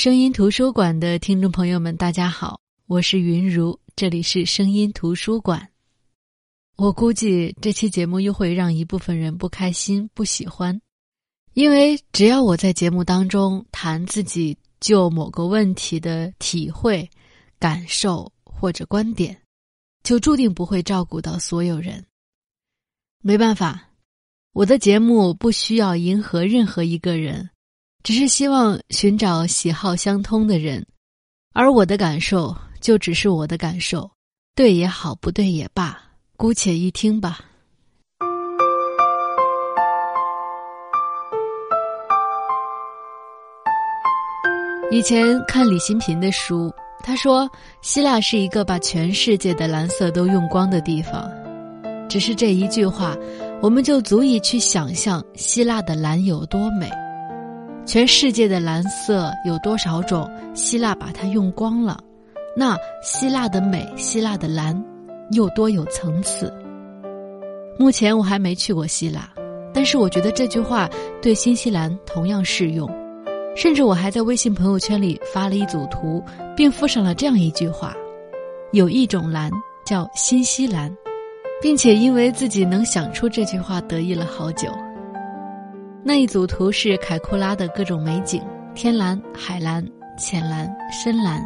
声音图书馆的听众朋友们，大家好，我是云如，这里是声音图书馆。我估计这期节目又会让一部分人不开心、不喜欢，因为只要我在节目当中谈自己就某个问题的体会、感受或者观点，就注定不会照顾到所有人。没办法，我的节目不需要迎合任何一个人。只是希望寻找喜好相通的人，而我的感受就只是我的感受，对也好，不对也罢，姑且一听吧。以前看李新平的书，他说希腊是一个把全世界的蓝色都用光的地方，只是这一句话，我们就足以去想象希腊的蓝有多美。全世界的蓝色有多少种？希腊把它用光了，那希腊的美，希腊的蓝，又多有层次。目前我还没去过希腊，但是我觉得这句话对新西兰同样适用。甚至我还在微信朋友圈里发了一组图，并附上了这样一句话：有一种蓝叫新西兰，并且因为自己能想出这句话，得意了好久。那一组图是凯库拉的各种美景：天蓝、海蓝、浅蓝、深蓝。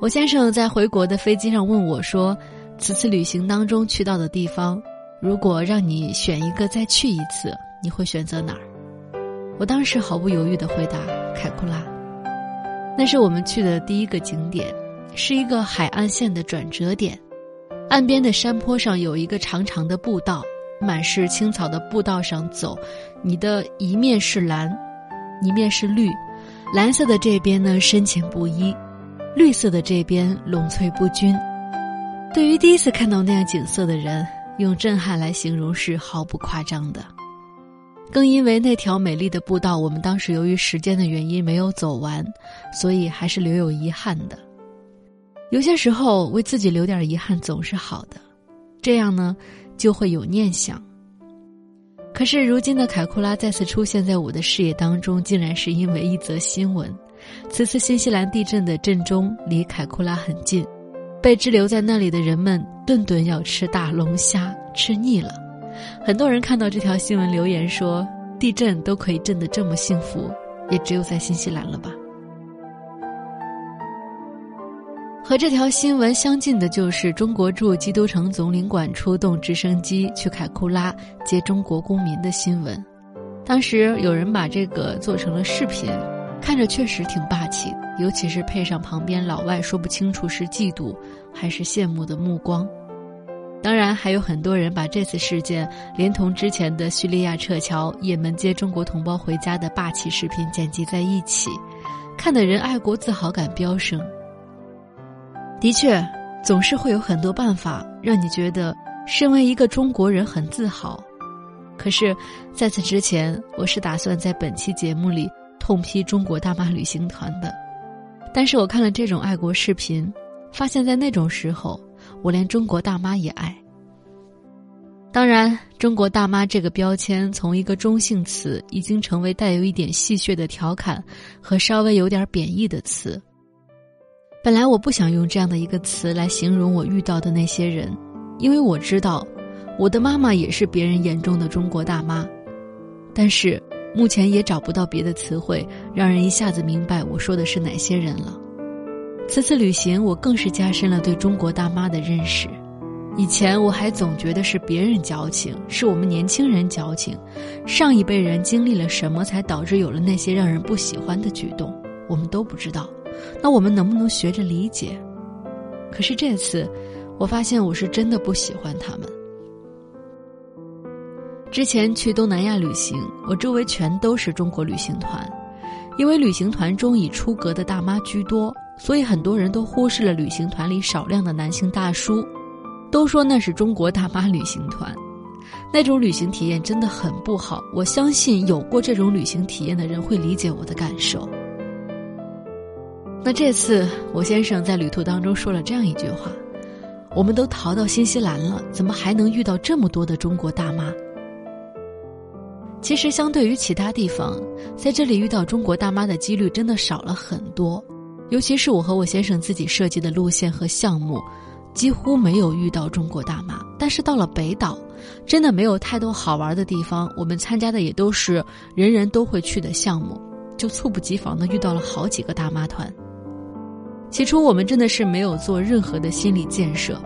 我先生在回国的飞机上问我说：“此次旅行当中去到的地方，如果让你选一个再去一次，你会选择哪儿？”我当时毫不犹豫地回答：“凯库拉。”那是我们去的第一个景点，是一个海岸线的转折点，岸边的山坡上有一个长长的步道。满是青草的步道上走，你的一面是蓝，一面是绿，蓝色的这边呢深浅不一，绿色的这边拢翠不均。对于第一次看到那样景色的人，用震撼来形容是毫不夸张的。更因为那条美丽的步道，我们当时由于时间的原因没有走完，所以还是留有遗憾的。有些时候为自己留点遗憾总是好的，这样呢。就会有念想。可是如今的凯库拉再次出现在我的视野当中，竟然是因为一则新闻。此次新西兰地震的震中离凯库拉很近，被滞留在那里的人们顿顿要吃大龙虾，吃腻了。很多人看到这条新闻留言说：“地震都可以震得这么幸福，也只有在新西兰了吧。”和这条新闻相近的就是中国驻基督城总领馆出动直升机去凯库拉接中国公民的新闻。当时有人把这个做成了视频，看着确实挺霸气，尤其是配上旁边老外说不清楚是嫉妒还是羡慕的目光。当然，还有很多人把这次事件连同之前的叙利亚撤侨、也门接中国同胞回家的霸气视频剪辑在一起，看的人爱国自豪感飙升。的确，总是会有很多办法让你觉得身为一个中国人很自豪。可是，在此之前，我是打算在本期节目里痛批中国大妈旅行团的。但是我看了这种爱国视频，发现在那种时候，我连中国大妈也爱。当然，中国大妈这个标签从一个中性词，已经成为带有一点戏谑的调侃和稍微有点贬义的词。本来我不想用这样的一个词来形容我遇到的那些人，因为我知道，我的妈妈也是别人眼中的中国大妈。但是目前也找不到别的词汇让人一下子明白我说的是哪些人了。此次旅行，我更是加深了对中国大妈的认识。以前我还总觉得是别人矫情，是我们年轻人矫情，上一辈人经历了什么才导致有了那些让人不喜欢的举动，我们都不知道。那我们能不能学着理解？可是这次，我发现我是真的不喜欢他们。之前去东南亚旅行，我周围全都是中国旅行团，因为旅行团中以出格的大妈居多，所以很多人都忽视了旅行团里少量的男性大叔，都说那是中国大妈旅行团，那种旅行体验真的很不好。我相信有过这种旅行体验的人会理解我的感受。那这次，我先生在旅途当中说了这样一句话：“我们都逃到新西兰了，怎么还能遇到这么多的中国大妈？”其实相对于其他地方，在这里遇到中国大妈的几率真的少了很多。尤其是我和我先生自己设计的路线和项目，几乎没有遇到中国大妈。但是到了北岛，真的没有太多好玩的地方。我们参加的也都是人人都会去的项目，就猝不及防的遇到了好几个大妈团。起初我们真的是没有做任何的心理建设，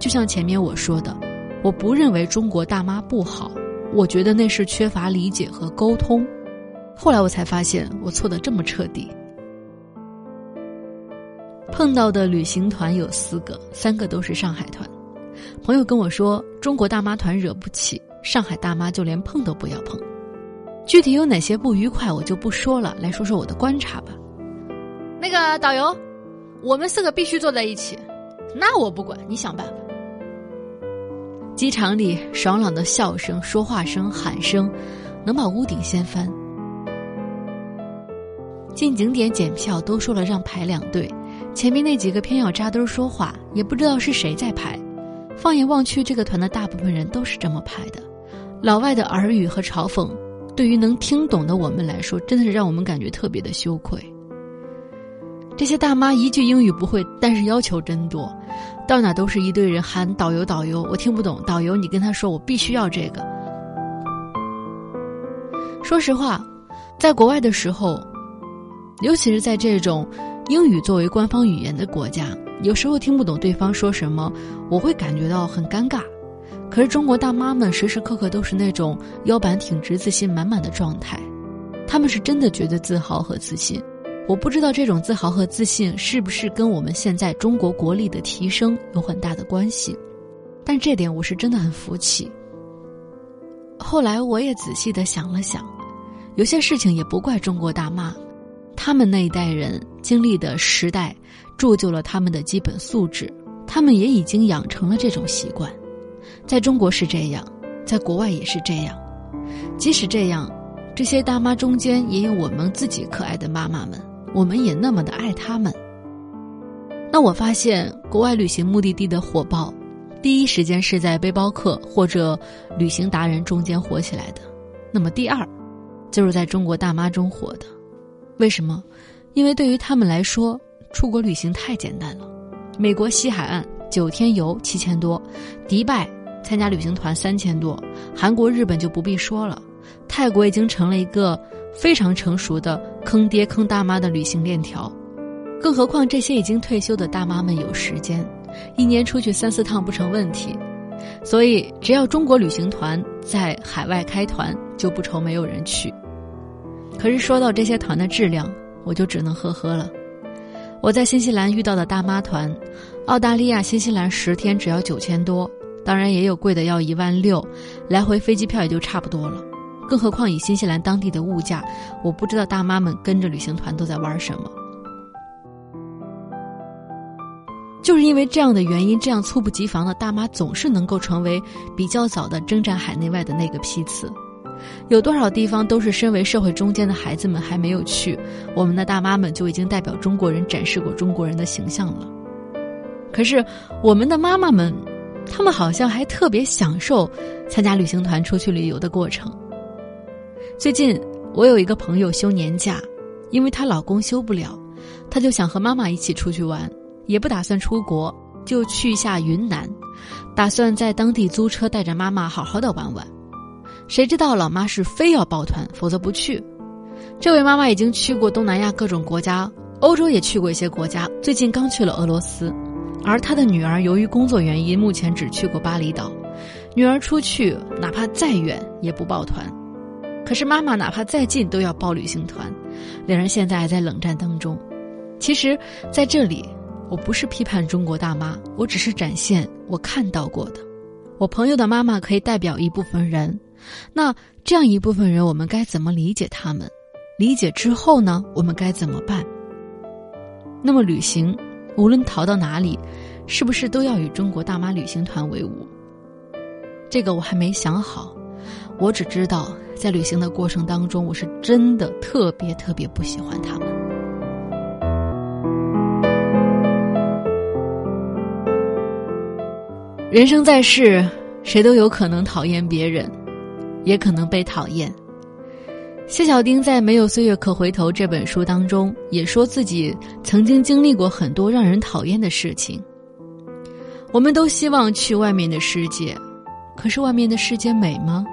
就像前面我说的，我不认为中国大妈不好，我觉得那是缺乏理解和沟通。后来我才发现，我错的这么彻底。碰到的旅行团有四个，三个都是上海团。朋友跟我说，中国大妈团惹不起，上海大妈就连碰都不要碰。具体有哪些不愉快，我就不说了。来说说我的观察吧。那个导游，我们四个必须坐在一起。那我不管，你想办法。机场里爽朗的笑声、说话声、喊声，能把屋顶掀翻。进景点检票都说了让排两队。前面那几个偏要扎堆说话，也不知道是谁在排。放眼望去，这个团的大部分人都是这么排的。老外的耳语和嘲讽，对于能听懂的我们来说，真的是让我们感觉特别的羞愧。这些大妈一句英语不会，但是要求真多，到哪都是一堆人喊导游导游，我听不懂，导游你跟他说我必须要这个。说实话，在国外的时候，尤其是在这种。英语作为官方语言的国家，有时候听不懂对方说什么，我会感觉到很尴尬。可是中国大妈们时时刻刻都是那种腰板挺直、自信满满的状态，他们是真的觉得自豪和自信。我不知道这种自豪和自信是不是跟我们现在中国国力的提升有很大的关系，但这点我是真的很服气。后来我也仔细的想了想，有些事情也不怪中国大妈。他们那一代人经历的时代，铸就了他们的基本素质，他们也已经养成了这种习惯。在中国是这样，在国外也是这样。即使这样，这些大妈中间也有我们自己可爱的妈妈们，我们也那么的爱他们。那我发现，国外旅行目的地的火爆，第一时间是在背包客或者旅行达人中间火起来的，那么第二，就是在中国大妈中火的。为什么？因为对于他们来说，出国旅行太简单了。美国西海岸九天游七千多，迪拜参加旅行团三千多，韩国、日本就不必说了。泰国已经成了一个非常成熟的坑爹坑大妈的旅行链条。更何况这些已经退休的大妈们有时间，一年出去三四趟不成问题。所以，只要中国旅行团在海外开团，就不愁没有人去。可是说到这些团的质量，我就只能呵呵了。我在新西兰遇到的大妈团，澳大利亚、新西兰十天只要九千多，当然也有贵的要一万六，来回飞机票也就差不多了。更何况以新西兰当地的物价，我不知道大妈们跟着旅行团都在玩什么。就是因为这样的原因，这样猝不及防的大妈总是能够成为比较早的征战海内外的那个批次。有多少地方都是身为社会中间的孩子们还没有去，我们的大妈们就已经代表中国人展示过中国人的形象了。可是我们的妈妈们，她们好像还特别享受参加旅行团出去旅游的过程。最近我有一个朋友休年假，因为她老公休不了，她就想和妈妈一起出去玩，也不打算出国，就去一下云南，打算在当地租车带着妈妈好好的玩玩。谁知道老妈是非要抱团，否则不去。这位妈妈已经去过东南亚各种国家，欧洲也去过一些国家，最近刚去了俄罗斯。而她的女儿由于工作原因，目前只去过巴厘岛。女儿出去哪怕再远也不抱团，可是妈妈哪怕再近都要报旅行团。两人现在还在冷战当中。其实，在这里，我不是批判中国大妈，我只是展现我看到过的。我朋友的妈妈可以代表一部分人。那这样一部分人，我们该怎么理解他们？理解之后呢？我们该怎么办？那么旅行，无论逃到哪里，是不是都要与中国大妈旅行团为伍？这个我还没想好。我只知道，在旅行的过程当中，我是真的特别特别不喜欢他们。人生在世，谁都有可能讨厌别人。也可能被讨厌，谢小丁在《没有岁月可回头》这本书当中也说自己曾经经历过很多让人讨厌的事情。我们都希望去外面的世界，可是外面的世界美吗？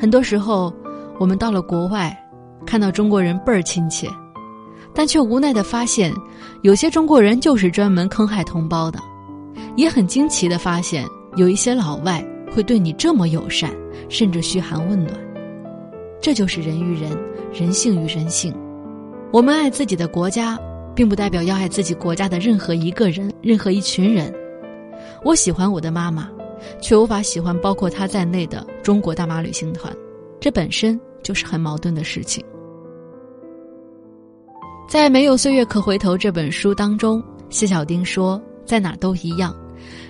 很多时候，我们到了国外，看到中国人倍儿亲切，但却无奈的发现，有些中国人就是专门坑害同胞的。也很惊奇的发现，有一些老外会对你这么友善，甚至嘘寒问暖。这就是人与人，人性与人性。我们爱自己的国家，并不代表要爱自己国家的任何一个人、任何一群人。我喜欢我的妈妈，却无法喜欢包括她在内的中国大妈旅行团，这本身就是很矛盾的事情。在《没有岁月可回头》这本书当中，谢小丁说：“在哪都一样，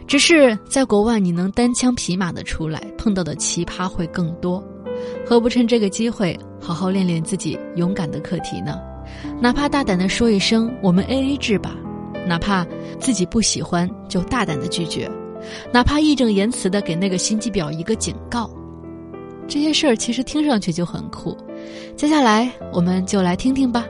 只是在国外你能单枪匹马的出来，碰到的奇葩会更多。”何不趁这个机会好好练练自己勇敢的课题呢？哪怕大胆的说一声“我们 A A 制吧”，哪怕自己不喜欢就大胆的拒绝，哪怕义正言辞的给那个心机婊一个警告，这些事儿其实听上去就很酷。接下来我们就来听听吧。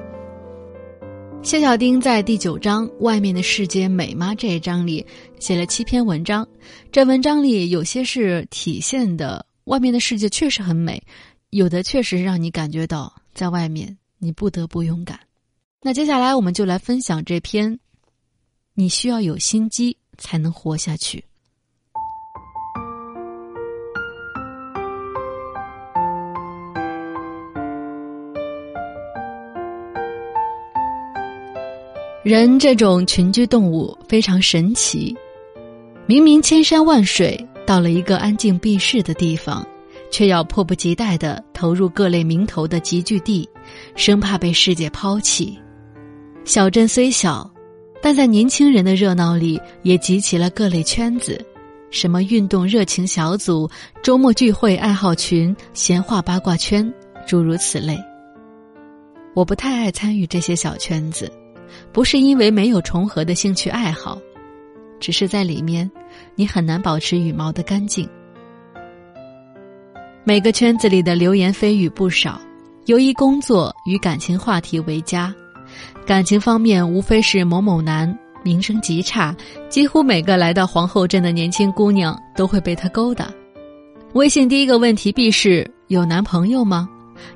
谢小丁在第九章“外面的世界美吗”这一章里写了七篇文章，这文章里有些是体现的。外面的世界确实很美，有的确实让你感觉到在外面你不得不勇敢。那接下来我们就来分享这篇，你需要有心机才能活下去。人这种群居动物非常神奇，明明千山万水。到了一个安静避世的地方，却要迫不及待地投入各类名头的集聚地，生怕被世界抛弃。小镇虽小，但在年轻人的热闹里，也集齐了各类圈子，什么运动热情小组、周末聚会爱好群、闲话八卦圈，诸如此类。我不太爱参与这些小圈子，不是因为没有重合的兴趣爱好。只是在里面，你很难保持羽毛的干净。每个圈子里的流言蜚语不少，由于工作与感情话题为佳。感情方面，无非是某某男名声极差，几乎每个来到皇后镇的年轻姑娘都会被他勾搭。微信第一个问题必是有男朋友吗？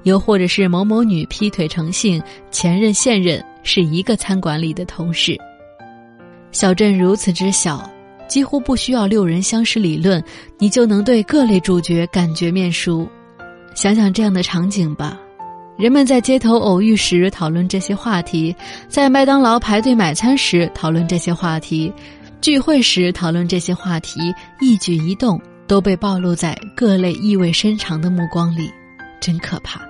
又或者是某某女劈腿成性，前任现任是一个餐馆里的同事。小镇如此之小，几乎不需要六人相识理论，你就能对各类主角感觉面熟。想想这样的场景吧：人们在街头偶遇时讨论这些话题，在麦当劳排队买餐时讨论这些话题，聚会时讨论这些话题，一举一动都被暴露在各类意味深长的目光里，真可怕。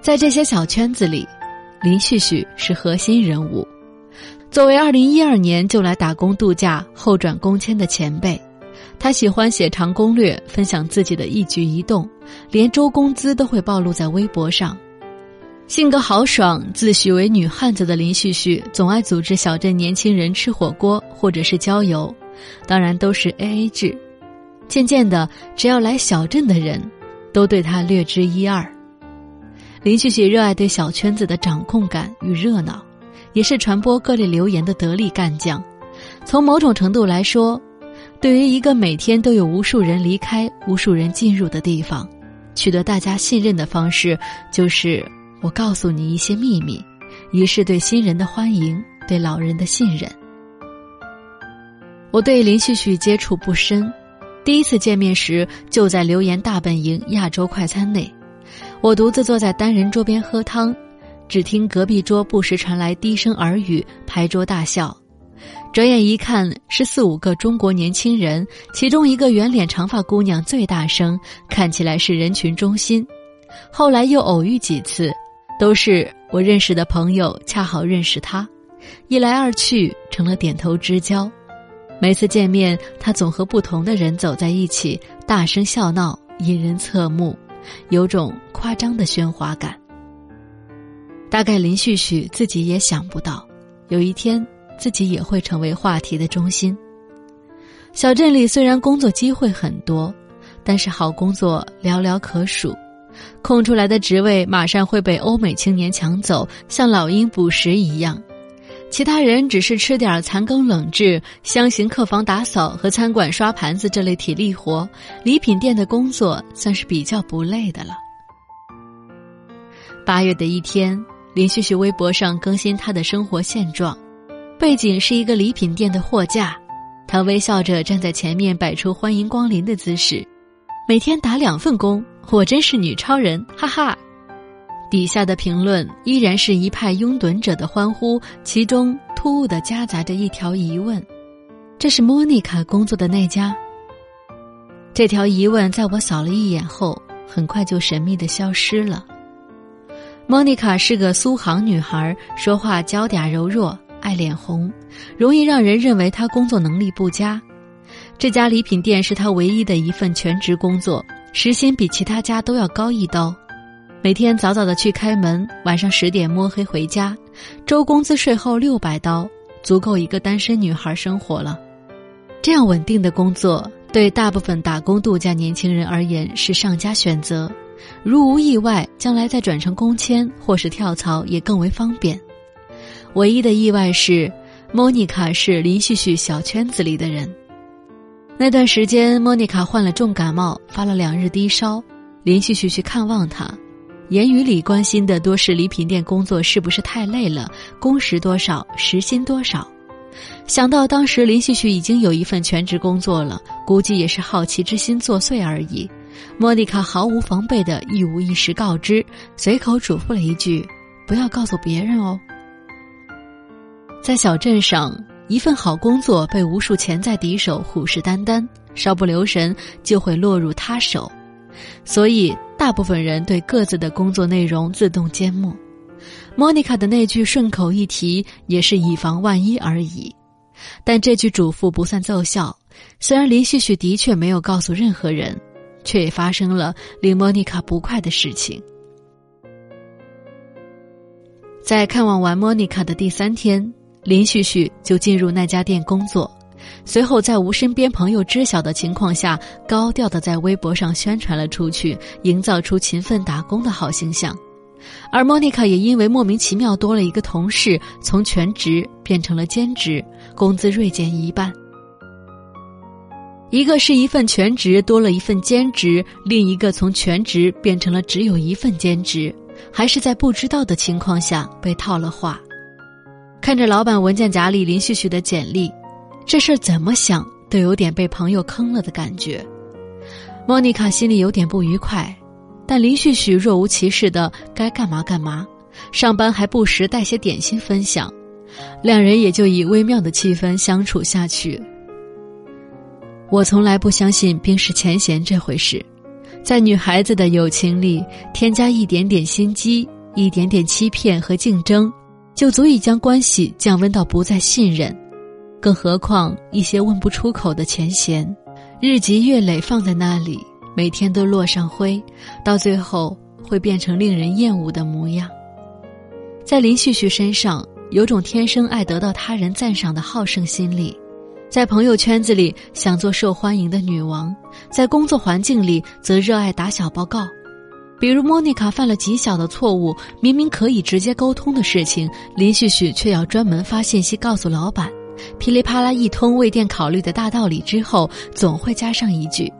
在这些小圈子里，林旭旭是核心人物。作为二零一二年就来打工度假后转工签的前辈，他喜欢写长攻略，分享自己的一举一动，连周工资都会暴露在微博上。性格豪爽、自诩为女汉子的林旭旭，总爱组织小镇年轻人吃火锅或者是郊游，当然都是 A A 制。渐渐的，只要来小镇的人，都对他略知一二。林旭旭热爱对小圈子的掌控感与热闹。也是传播各类流言的得力干将。从某种程度来说，对于一个每天都有无数人离开、无数人进入的地方，取得大家信任的方式，就是我告诉你一些秘密，以示对新人的欢迎，对老人的信任。我对林旭旭接触不深，第一次见面时就在留言大本营亚洲快餐内，我独自坐在单人桌边喝汤。只听隔壁桌不时传来低声耳语，拍桌大笑。转眼一看，是四五个中国年轻人，其中一个圆脸长发姑娘最大声，看起来是人群中心。后来又偶遇几次，都是我认识的朋友，恰好认识他，一来二去成了点头之交。每次见面，他总和不同的人走在一起，大声笑闹，引人侧目，有种夸张的喧哗感。大概林旭旭自己也想不到，有一天自己也会成为话题的中心。小镇里虽然工作机会很多，但是好工作寥寥可数，空出来的职位马上会被欧美青年抢走，像老鹰捕食一样。其他人只是吃点残羹冷炙，箱型客房打扫和餐馆刷盘子这类体力活，礼品店的工作算是比较不累的了。八月的一天，林旭旭微博上更新他的生活现状，背景是一个礼品店的货架，他微笑着站在前面，摆出欢迎光临的姿势。每天打两份工，我真是女超人，哈哈。底下的评论依然是一派拥趸者的欢呼，其中突兀的夹杂着一条疑问：这是莫妮卡工作的那家？这条疑问在我扫了一眼后，很快就神秘的消失了。莫妮卡是个苏杭女孩，说话娇嗲柔弱，爱脸红，容易让人认为她工作能力不佳。这家礼品店是她唯一的一份全职工作，时薪比其他家都要高一刀。每天早早的去开门，晚上十点摸黑回家，周工资税后六百刀，足够一个单身女孩生活了。这样稳定的工作，对大部分打工度假年轻人而言是上佳选择。如无意外，将来再转成工签或是跳槽也更为方便。唯一的意外是，莫妮卡是林旭旭小圈子里的人。那段时间，莫妮卡患了重感冒，发了两日低烧。林旭旭去看望她，言语里关心的多是礼品店工作是不是太累了，工时多少，时薪多少。想到当时林旭旭已经有一份全职工作了，估计也是好奇之心作祟而已。莫妮卡毫无防备的一五一十告知，随口嘱咐了一句：“不要告诉别人哦。”在小镇上。一份好工作被无数潜在敌手虎视眈眈，稍不留神就会落入他手，所以大部分人对各自的工作内容自动缄默。莫妮卡的那句顺口一提，也是以防万一而已。但这句嘱咐不算奏效，虽然林旭旭的确没有告诉任何人，却也发生了令莫妮卡不快的事情。在看望完莫妮卡的第三天。林旭旭就进入那家店工作，随后在无身边朋友知晓的情况下，高调的在微博上宣传了出去，营造出勤奋打工的好形象。而莫妮卡也因为莫名其妙多了一个同事，从全职变成了兼职，工资锐减一半。一个是一份全职多了一份兼职，另一个从全职变成了只有一份兼职，还是在不知道的情况下被套了话。看着老板文件夹里林旭旭的简历，这事儿怎么想都有点被朋友坑了的感觉。莫妮卡心里有点不愉快，但林旭旭若无其事的该干嘛干嘛，上班还不时带些点心分享，两人也就以微妙的气氛相处下去。我从来不相信冰释前嫌这回事，在女孩子的友情里添加一点点心机，一点点欺骗和竞争。就足以将关系降温到不再信任，更何况一些问不出口的前嫌，日积月累放在那里，每天都落上灰，到最后会变成令人厌恶的模样。在林旭旭身上，有种天生爱得到他人赞赏的好胜心理，在朋友圈子里想做受欢迎的女王，在工作环境里则热爱打小报告。比如莫妮卡犯了极小的错误，明明可以直接沟通的事情，林旭旭却要专门发信息告诉老板。噼里啪啦一通为店考虑的大道理之后，总会加上一句：“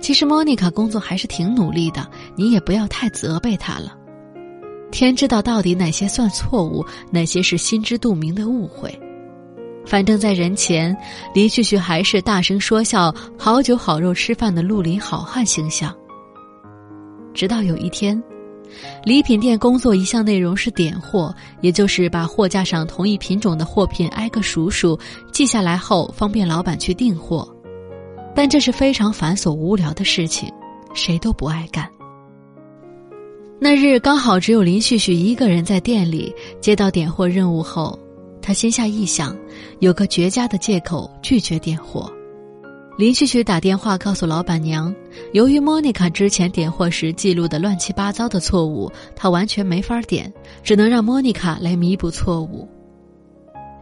其实莫妮卡工作还是挺努力的，你也不要太责备她了。”天知道到底哪些算错误，哪些是心知肚明的误会。反正，在人前，林旭旭还是大声说笑、好酒好肉吃饭的绿林好汉形象。直到有一天，礼品店工作一项内容是点货，也就是把货架上同一品种的货品挨个数数，记下来后方便老板去订货。但这是非常繁琐无聊的事情，谁都不爱干。那日刚好只有林旭旭一个人在店里，接到点货任务后，他心下一想，有个绝佳的借口拒绝点货。林旭旭打电话告诉老板娘，由于莫妮卡之前点货时记录的乱七八糟的错误，他完全没法点，只能让莫妮卡来弥补错误。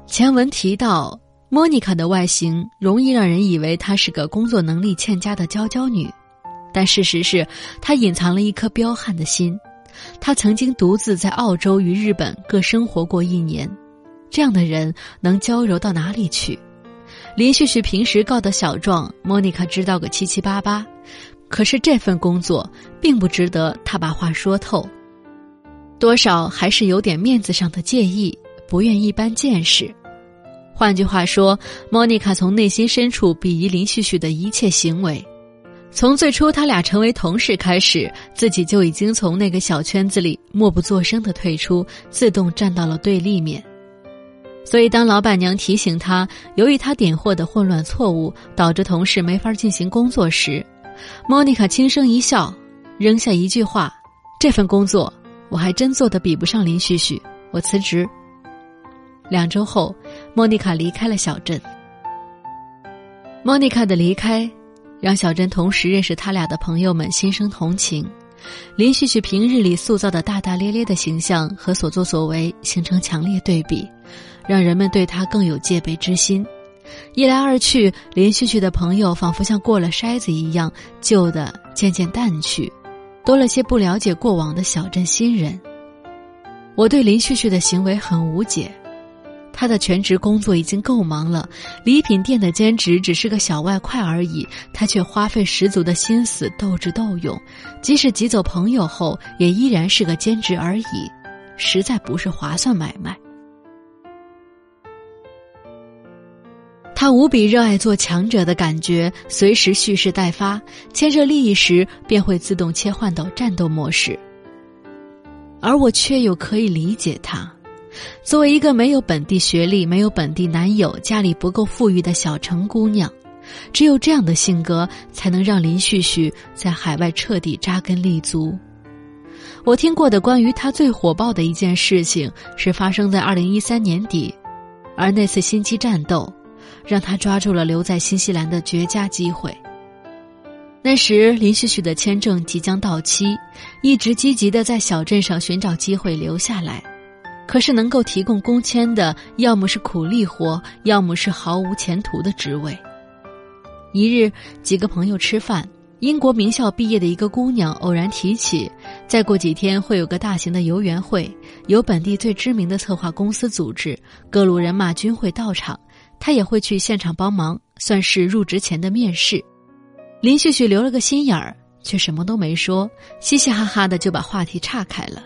前文提到，莫妮卡的外形容易让人以为她是个工作能力欠佳的娇娇女，但事实是，她隐藏了一颗彪悍的心。他曾经独自在澳洲与日本各生活过一年，这样的人能娇柔到哪里去？林旭旭平时告的小状，莫妮卡知道个七七八八，可是这份工作并不值得他把话说透，多少还是有点面子上的介意，不愿一般见识。换句话说，莫妮卡从内心深处鄙夷林旭旭的一切行为。从最初他俩成为同事开始，自己就已经从那个小圈子里默不作声的退出，自动站到了对立面。所以，当老板娘提醒他，由于他点货的混乱错误导致同事没法进行工作时，莫妮卡轻声一笑，扔下一句话：“这份工作我还真做的比不上林旭旭，我辞职。”两周后，莫妮卡离开了小镇。莫妮卡的离开。让小镇同时认识他俩的朋友们心生同情，林旭旭平日里塑造的大大咧咧的形象和所作所为形成强烈对比，让人们对他更有戒备之心。一来二去，林旭旭的朋友仿佛像过了筛子一样，旧的渐渐淡去，多了些不了解过往的小镇新人。我对林旭旭的行为很无解。他的全职工作已经够忙了，礼品店的兼职只是个小外快而已，他却花费十足的心思斗智斗勇，即使挤走朋友后，也依然是个兼职而已，实在不是划算买卖。他无比热爱做强者的感觉，随时蓄势待发，牵涉利益时便会自动切换到战斗模式，而我却又可以理解他。作为一个没有本地学历、没有本地男友、家里不够富裕的小城姑娘，只有这样的性格，才能让林旭旭在海外彻底扎根立足。我听过的关于他最火爆的一件事情，是发生在二零一三年底，而那次心机战斗，让他抓住了留在新西兰的绝佳机会。那时林旭旭的签证即将到期，一直积极的在小镇上寻找机会留下来。可是能够提供工签的，要么是苦力活，要么是毫无前途的职位。一日，几个朋友吃饭，英国名校毕业的一个姑娘偶然提起，再过几天会有个大型的游园会，由本地最知名的策划公司组织，各路人马均会到场，她也会去现场帮忙，算是入职前的面试。林旭旭留了个心眼儿，却什么都没说，嘻嘻哈哈的就把话题岔开了。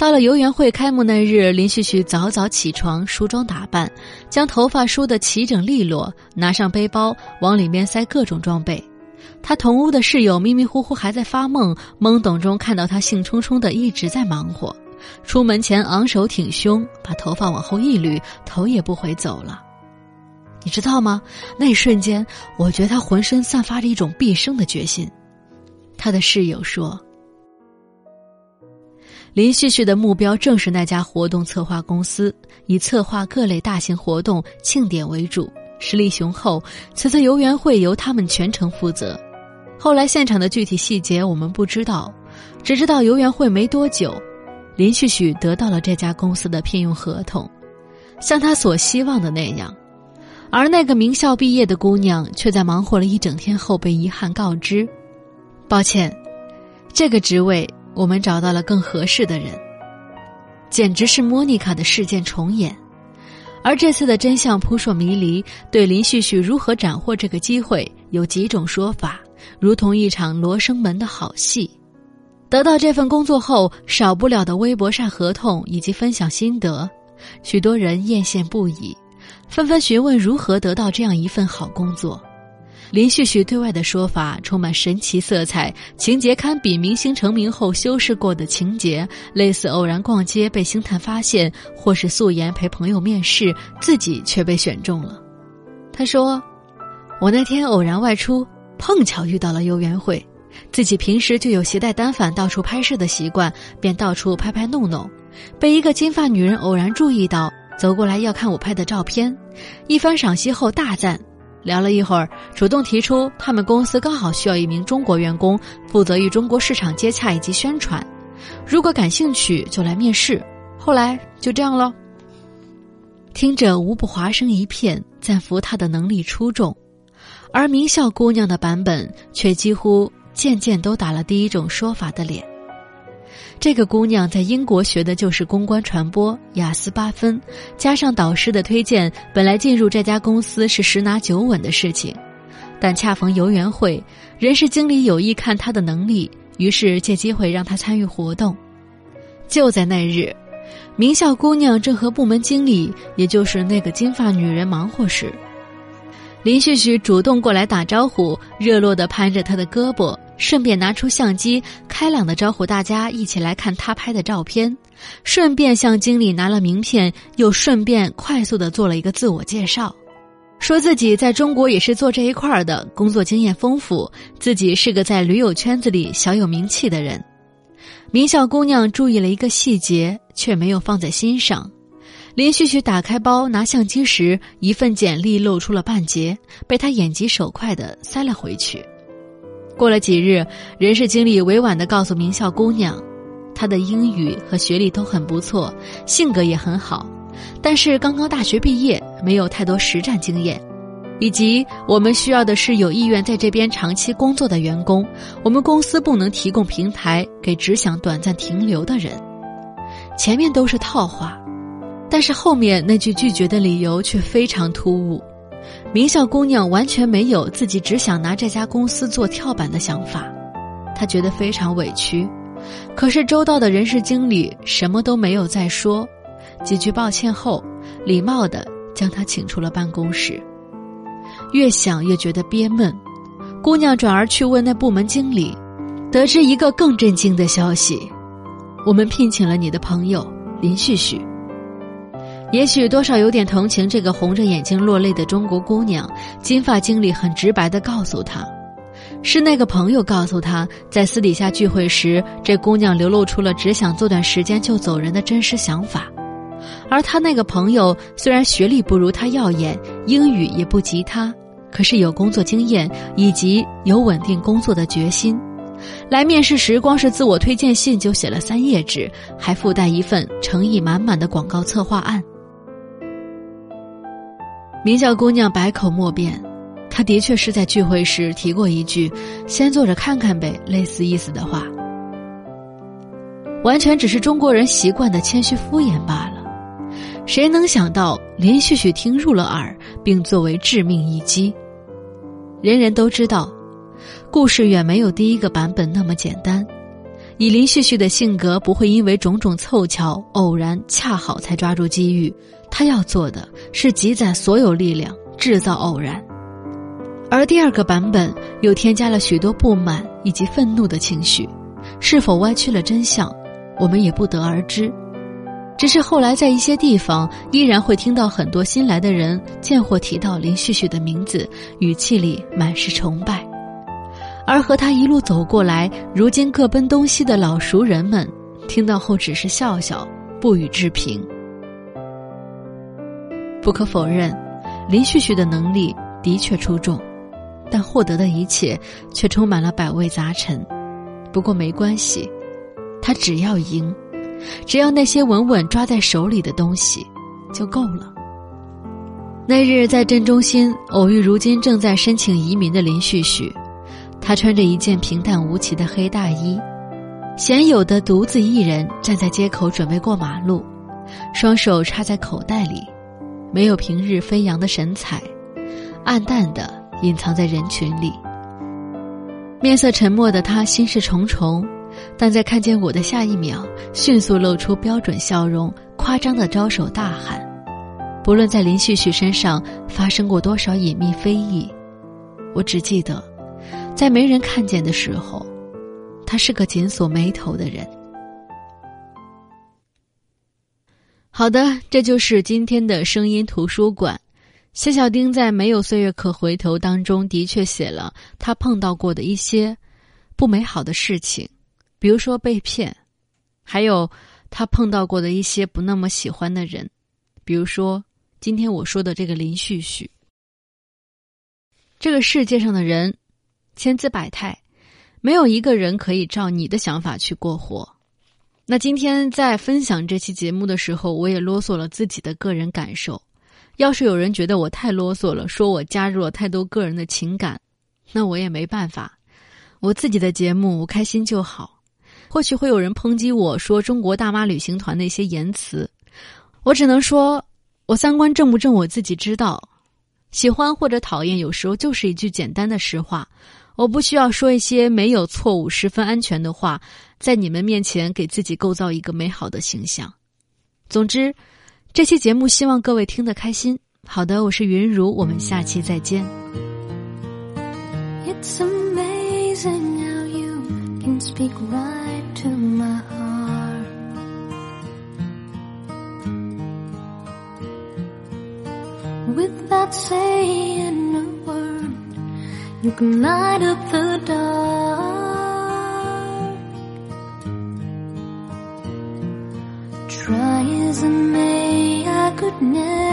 到了游园会开幕那日，林旭旭早早起床，梳妆打扮，将头发梳得齐整利落，拿上背包，往里面塞各种装备。他同屋的室友迷迷糊糊还在发梦，懵懂中看到他兴冲冲的一直在忙活。出门前昂首挺胸，把头发往后一捋，头也不回走了。你知道吗？那一瞬间，我觉得他浑身散发着一种毕生的决心。他的室友说。林旭旭的目标正是那家活动策划公司，以策划各类大型活动、庆典为主，实力雄厚。此次游园会由他们全程负责。后来现场的具体细节我们不知道，只知道游园会没多久，林旭旭得到了这家公司的聘用合同，像他所希望的那样。而那个名校毕业的姑娘却在忙活了一整天后被遗憾告知：“抱歉，这个职位。”我们找到了更合适的人，简直是莫妮卡的事件重演。而这次的真相扑朔迷离，对林旭旭如何斩获这个机会有几种说法，如同一场罗生门的好戏。得到这份工作后，少不了的微博晒合同以及分享心得，许多人艳羡不已，纷纷询问如何得到这样一份好工作。林旭旭对外的说法充满神奇色彩，情节堪比明星成名后修饰过的情节，类似偶然逛街被星探发现，或是素颜陪朋友面试，自己却被选中了。他说：“我那天偶然外出，碰巧遇到了游园会，自己平时就有携带单反到处拍摄的习惯，便到处拍拍弄弄，被一个金发女人偶然注意到，走过来要看我拍的照片，一番赏析后大赞。”聊了一会儿，主动提出他们公司刚好需要一名中国员工，负责与中国市场接洽以及宣传。如果感兴趣，就来面试。后来就这样了。听着无不华声一片，赞服他的能力出众，而名校姑娘的版本却几乎渐渐都打了第一种说法的脸。这个姑娘在英国学的就是公关传播，雅思八分，加上导师的推荐，本来进入这家公司是十拿九稳的事情。但恰逢游园会，人事经理有意看她的能力，于是借机会让她参与活动。就在那日，名校姑娘正和部门经理，也就是那个金发女人忙活时，林旭旭主动过来打招呼，热络地攀着她的胳膊。顺便拿出相机，开朗的招呼大家一起来看他拍的照片，顺便向经理拿了名片，又顺便快速的做了一个自我介绍，说自己在中国也是做这一块儿的，工作经验丰富，自己是个在驴友圈子里小有名气的人。名校姑娘注意了一个细节，却没有放在心上。林旭旭打开包拿相机时，一份简历露出了半截，被他眼疾手快的塞了回去。过了几日，人事经理委婉地告诉名校姑娘，她的英语和学历都很不错，性格也很好，但是刚刚大学毕业，没有太多实战经验，以及我们需要的是有意愿在这边长期工作的员工，我们公司不能提供平台给只想短暂停留的人。前面都是套话，但是后面那句拒绝的理由却非常突兀。名校姑娘完全没有自己只想拿这家公司做跳板的想法，她觉得非常委屈。可是周到的人事经理什么都没有再说，几句抱歉后，礼貌地将她请出了办公室。越想越觉得憋闷，姑娘转而去问那部门经理，得知一个更震惊的消息：我们聘请了你的朋友林旭旭。也许多少有点同情这个红着眼睛落泪的中国姑娘，金发经理很直白的告诉她，是那个朋友告诉她，在私底下聚会时，这姑娘流露出了只想做段时间就走人的真实想法，而他那个朋友虽然学历不如他耀眼，英语也不及他，可是有工作经验以及有稳定工作的决心，来面试时光是自我推荐信就写了三页纸，还附带一份诚意满满的广告策划案。名叫姑娘百口莫辩，她的确是在聚会时提过一句“先坐着看看呗”类似意思的话，完全只是中国人习惯的谦虚敷衍罢了。谁能想到林旭旭听入了耳，并作为致命一击？人人都知道，故事远没有第一个版本那么简单。以林旭旭的性格，不会因为种种凑巧、偶然、恰好才抓住机遇。他要做的是积攒所有力量，制造偶然。而第二个版本又添加了许多不满以及愤怒的情绪，是否歪曲了真相，我们也不得而知。只是后来在一些地方，依然会听到很多新来的人见或提到林旭旭的名字，语气里满是崇拜。而和他一路走过来，如今各奔东西的老熟人们，听到后只是笑笑，不予置评。不可否认，林旭旭的能力的确出众，但获得的一切却充满了百味杂陈。不过没关系，他只要赢，只要那些稳稳抓在手里的东西就够了。那日在镇中心偶遇如今正在申请移民的林旭旭，他穿着一件平淡无奇的黑大衣，鲜有的独自一人站在街口准备过马路，双手插在口袋里。没有平日飞扬的神采，暗淡的隐藏在人群里。面色沉默的他心事重重，但在看见我的下一秒，迅速露出标准笑容，夸张的招手大喊。不论在林旭旭身上发生过多少隐秘非议，我只记得，在没人看见的时候，他是个紧锁眉头的人。好的，这就是今天的声音图书馆。谢小丁在《没有岁月可回头》当中的确写了他碰到过的一些不美好的事情，比如说被骗，还有他碰到过的一些不那么喜欢的人，比如说今天我说的这个林旭旭。这个世界上的人千姿百态，没有一个人可以照你的想法去过活。那今天在分享这期节目的时候，我也啰嗦了自己的个人感受。要是有人觉得我太啰嗦了，说我加入了太多个人的情感，那我也没办法。我自己的节目，我开心就好。或许会有人抨击我说中国大妈旅行团的一些言辞，我只能说，我三观正不正我自己知道。喜欢或者讨厌，有时候就是一句简单的实话。我不需要说一些没有错误、十分安全的话，在你们面前给自己构造一个美好的形象。总之，这期节目希望各位听得开心。好的，我是云如，我们下期再见。with that saying you can light up the dark. Try as I may, I could never.